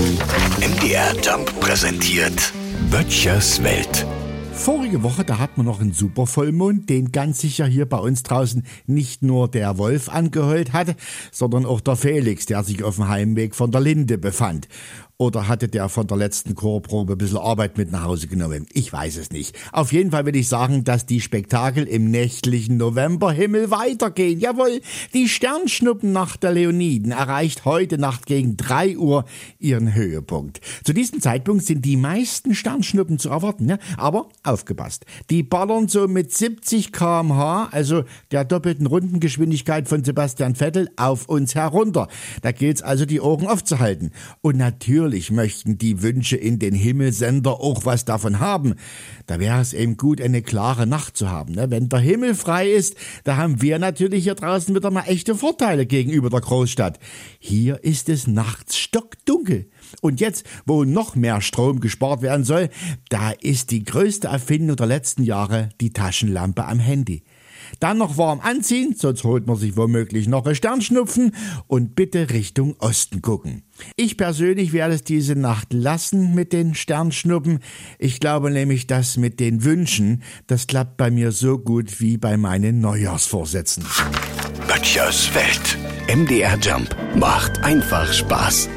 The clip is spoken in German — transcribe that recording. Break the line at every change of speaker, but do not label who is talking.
MDR Jump präsentiert Böttchers Welt.
Vorige Woche, da hat man noch einen super Vollmond, den ganz sicher hier bei uns draußen nicht nur der Wolf angeheult hatte, sondern auch der Felix, der sich auf dem Heimweg von der Linde befand. Oder hatte der von der letzten Chorprobe ein bisschen Arbeit mit nach Hause genommen? Ich weiß es nicht. Auf jeden Fall will ich sagen, dass die Spektakel im nächtlichen Novemberhimmel weitergehen. Jawohl, die Sternschnuppennacht der Leoniden erreicht heute Nacht gegen drei Uhr ihren Höhepunkt. Zu diesem Zeitpunkt sind die meisten Sternschnuppen zu erwarten. Ja? Aber aufgepasst, die ballern so mit 70 kmh, also der doppelten Rundengeschwindigkeit von Sebastian Vettel, auf uns herunter. Da gilt's also die Ohren aufzuhalten. Und natürlich Natürlich möchten die Wünsche in den Himmelsender auch was davon haben. Da wäre es eben gut, eine klare Nacht zu haben. Ne? Wenn der Himmel frei ist, da haben wir natürlich hier draußen wieder mal echte Vorteile gegenüber der Großstadt. Hier ist es nachts stockdunkel. Und jetzt, wo noch mehr Strom gespart werden soll, da ist die größte Erfindung der letzten Jahre die Taschenlampe am Handy. Dann noch warm anziehen, sonst holt man sich womöglich noch ein Sternschnupfen und bitte Richtung Osten gucken. Ich persönlich werde es diese Nacht lassen mit den Sternschnuppen. Ich glaube nämlich, dass mit den Wünschen, das klappt bei mir so gut wie bei meinen Neujahrsvorsätzen.
Böttchers Welt. MDR Jump macht einfach Spaß.